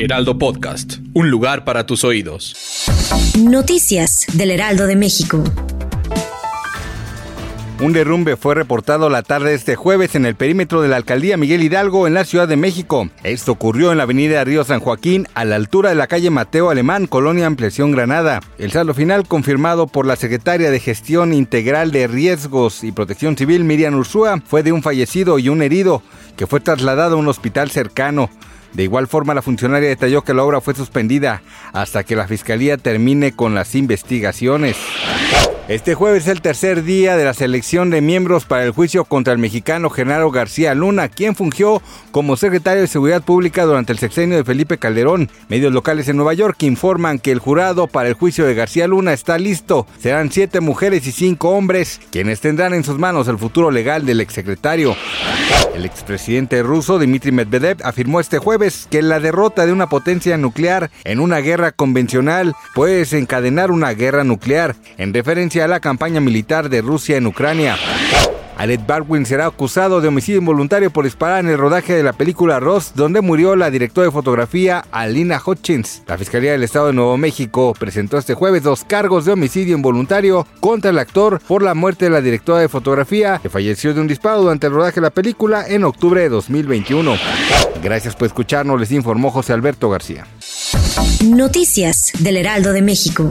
Heraldo Podcast, un lugar para tus oídos. Noticias del Heraldo de México. Un derrumbe fue reportado la tarde de este jueves en el perímetro de la alcaldía Miguel Hidalgo en la Ciudad de México. Esto ocurrió en la avenida Río San Joaquín, a la altura de la calle Mateo Alemán, Colonia Ampliación Granada. El saldo final, confirmado por la secretaria de Gestión Integral de Riesgos y Protección Civil, Miriam Ursúa, fue de un fallecido y un herido, que fue trasladado a un hospital cercano. De igual forma, la funcionaria detalló que la obra fue suspendida hasta que la Fiscalía termine con las investigaciones. Este jueves es el tercer día de la selección de miembros para el juicio contra el mexicano Genaro García Luna, quien fungió como secretario de Seguridad Pública durante el sexenio de Felipe Calderón. Medios locales en Nueva York informan que el jurado para el juicio de García Luna está listo. Serán siete mujeres y cinco hombres quienes tendrán en sus manos el futuro legal del exsecretario. El expresidente ruso Dmitry Medvedev afirmó este jueves que la derrota de una potencia nuclear en una guerra convencional puede desencadenar una guerra nuclear, en referencia a la campaña militar de Rusia en Ucrania. Alec Baldwin será acusado de homicidio involuntario por disparar en el rodaje de la película Ross, donde murió la directora de fotografía Alina Hutchins. La Fiscalía del Estado de Nuevo México presentó este jueves dos cargos de homicidio involuntario contra el actor por la muerte de la directora de fotografía, que falleció de un disparo durante el rodaje de la película en octubre de 2021. Gracias por escucharnos, les informó José Alberto García. Noticias del Heraldo de México.